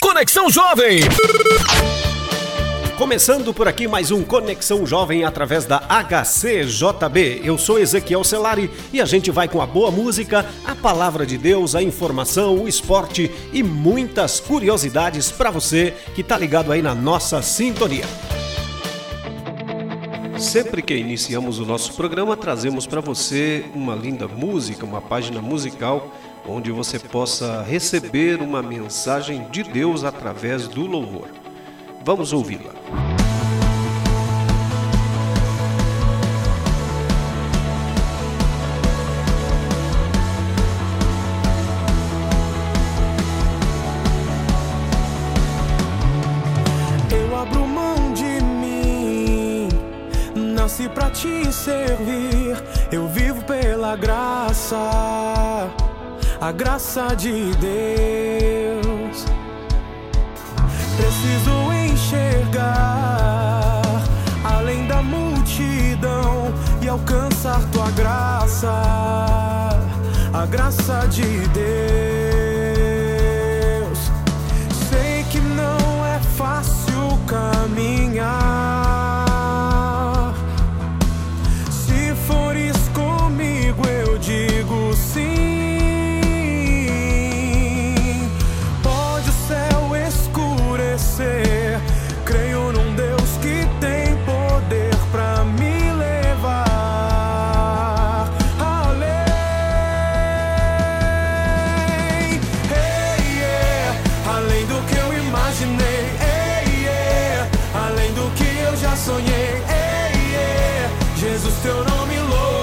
Conexão Jovem. Começando por aqui mais um Conexão Jovem através da HCJB. Eu sou Ezequiel Celari e a gente vai com a boa música, a palavra de Deus, a informação, o esporte e muitas curiosidades para você que tá ligado aí na nossa sintonia. Sempre que iniciamos o nosso programa, trazemos para você uma linda música, uma página musical onde você possa receber uma mensagem de Deus através do louvor. Vamos ouvi-la. A graça de Deus. Preciso enxergar além da multidão e alcançar tua graça, a graça de Deus. Teu nome louvarei.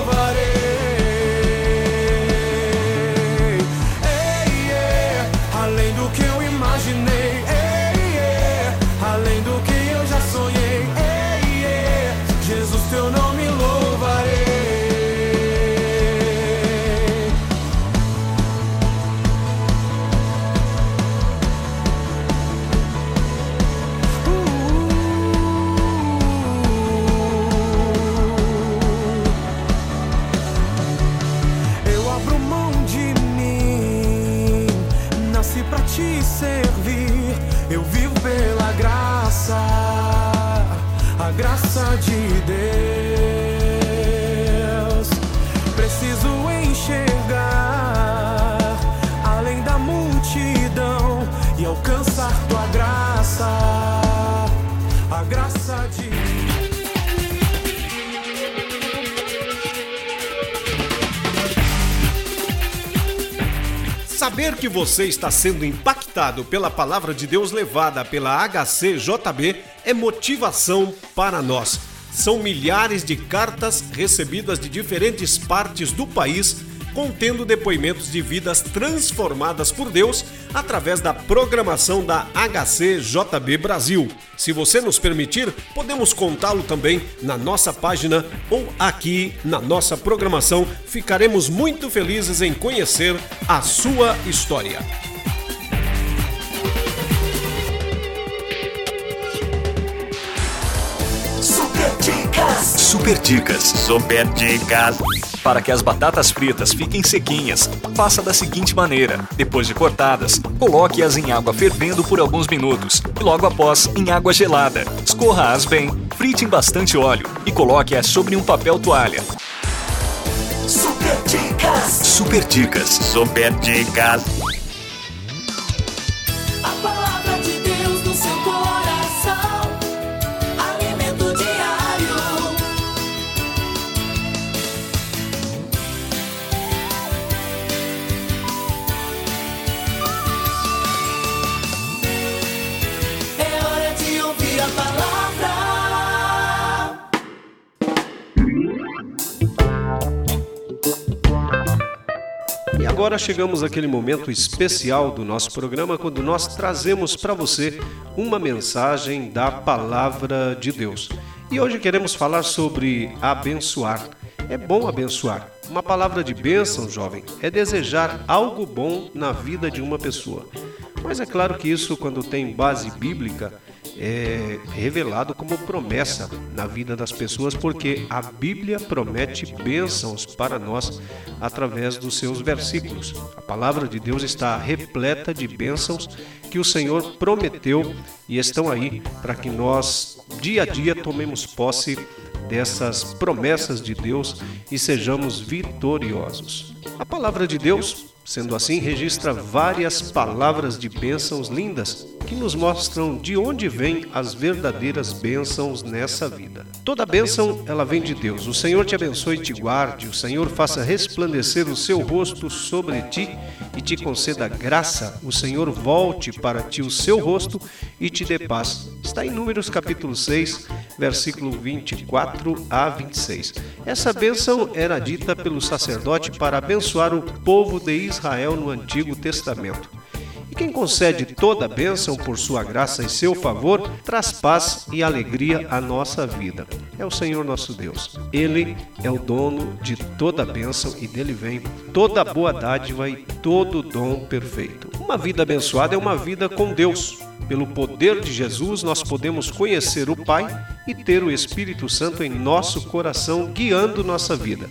Servir. Eu vivo pela graça, a graça de Deus. Preciso enxergar além da multidão e alcançar tua graça, a graça de Saber que você está sendo impactado pela palavra de Deus levada pela HCJB é motivação para nós. São milhares de cartas recebidas de diferentes partes do país contendo depoimentos de vidas transformadas por Deus através da programação da HCJB Brasil. Se você nos permitir, podemos contá-lo também na nossa página ou aqui na nossa programação. Ficaremos muito felizes em conhecer a sua história. Super Dicas. Super dicas. Super Dicas. Para que as batatas fritas fiquem sequinhas, faça da seguinte maneira: depois de cortadas, coloque-as em água fervendo por alguns minutos e logo após em água gelada. Escorra-as bem, frite em bastante óleo e coloque-as sobre um papel toalha. Super Dicas. Super dicas. Super Dicas. Agora chegamos àquele momento especial do nosso programa quando nós trazemos para você uma mensagem da palavra de Deus. E hoje queremos falar sobre abençoar. É bom abençoar. Uma palavra de bênção, jovem, é desejar algo bom na vida de uma pessoa. Mas é claro que isso, quando tem base bíblica, é revelado como promessa na vida das pessoas, porque a Bíblia promete bênçãos para nós através dos seus versículos. A palavra de Deus está repleta de bênçãos que o Senhor prometeu e estão aí para que nós, dia a dia, tomemos posse dessas promessas de Deus e sejamos vitoriosos. A palavra de Deus Sendo assim, registra várias palavras de bênçãos lindas que nos mostram de onde vêm as verdadeiras bênçãos nessa vida. Toda bênção, ela vem de Deus. O Senhor te abençoe e te guarde, o Senhor faça resplandecer o seu rosto sobre ti e te conceda graça. O Senhor volte para ti o seu rosto e te dê paz. Está em Números capítulo 6, versículo 24 a 26. Essa bênção era dita pelo sacerdote para abençoar o povo de Israel no Antigo Testamento. E quem concede toda a bênção por sua graça e seu favor, traz paz e alegria à nossa vida. É o Senhor nosso Deus. Ele é o dono de toda bênção e dele vem toda boa dádiva e todo dom perfeito. Uma vida abençoada é uma vida com Deus. Pelo poder de Jesus, nós podemos conhecer o Pai e ter o Espírito Santo em nosso coração guiando nossa vida.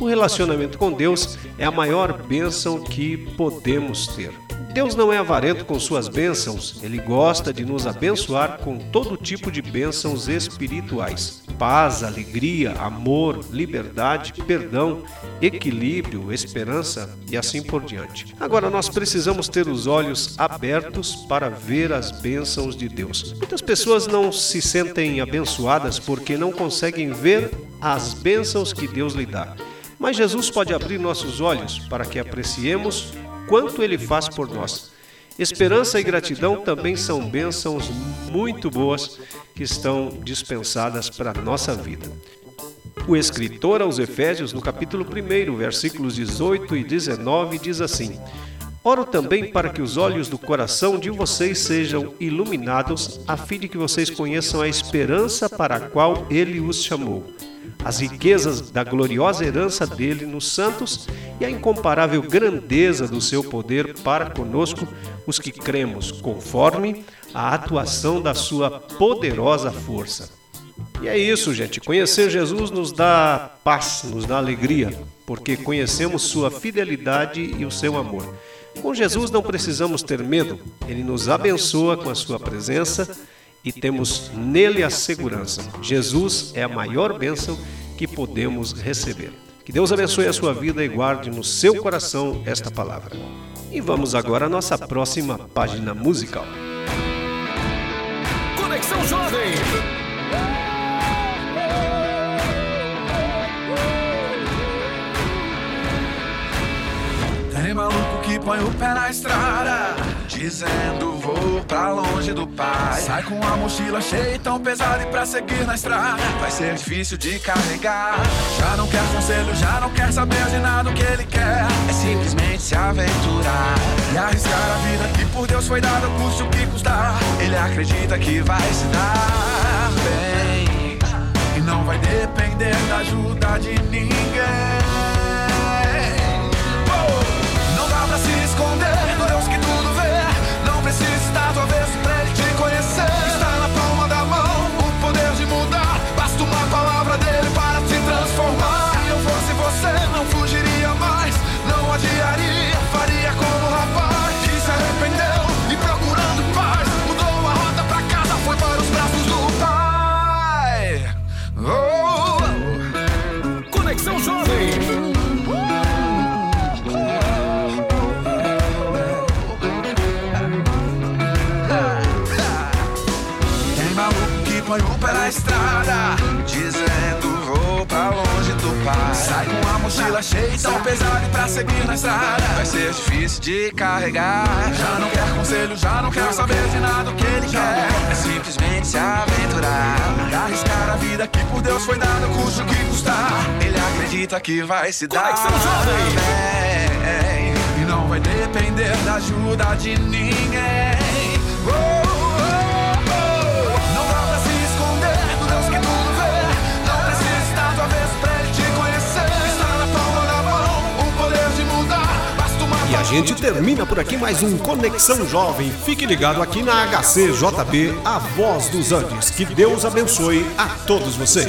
O relacionamento com Deus é a maior bênção que podemos ter. Deus não é avarento com suas bênçãos, ele gosta de nos abençoar com todo tipo de bênçãos espirituais: paz, alegria, amor, liberdade, perdão, equilíbrio, esperança e assim por diante. Agora nós precisamos ter os olhos abertos para ver as bênçãos de Deus. Muitas pessoas não se sentem abençoadas porque não conseguem ver as bênçãos que Deus lhe dá. Mas Jesus pode abrir nossos olhos para que apreciemos quanto Ele faz por nós. Esperança e gratidão também são bênçãos muito boas que estão dispensadas para a nossa vida. O escritor aos Efésios, no capítulo 1, versículos 18 e 19, diz assim: Oro também para que os olhos do coração de vocês sejam iluminados, a fim de que vocês conheçam a esperança para a qual ele os chamou as riquezas da gloriosa herança dele nos santos e a incomparável grandeza do seu poder para conosco, os que cremos, conforme a atuação da sua poderosa força. E é isso, gente. Conhecer Jesus nos dá paz, nos dá alegria, porque conhecemos sua fidelidade e o seu amor. Com Jesus não precisamos ter medo, ele nos abençoa com a sua presença e temos nele a segurança. Jesus é a maior bênção que podemos receber. Que Deus abençoe a sua vida e guarde no seu coração esta palavra. E vamos agora à nossa próxima página musical. Conexão Jovem. Tem maluco que põe o pé na estrada, dizendo vou pra longe do pai. Sai com a mochila cheia e tão pesada e pra seguir na estrada vai ser difícil de carregar. Já não quer conselho, já não quer saber de nada o que ele quer. É simplesmente se aventurar e arriscar a vida que por Deus foi dada, custe o que custar. Ele acredita que vai se dar bem e não vai depender da ajuda de ninguém. Não dá pra se esconder mochila cheia tão pesada e pra seguir na estrada vai ser difícil de carregar. Já não quer conselho, já não quer saber de nada o que ele quer. É simplesmente se aventurar arriscar a vida que por Deus foi dada, custe o que custar. Ele acredita que vai se dar bem e não vai depender da ajuda de ninguém. Oh. Gente termina por aqui mais um Conexão Jovem. Fique ligado aqui na HCJB, a voz dos Andes. Que Deus abençoe a todos vocês.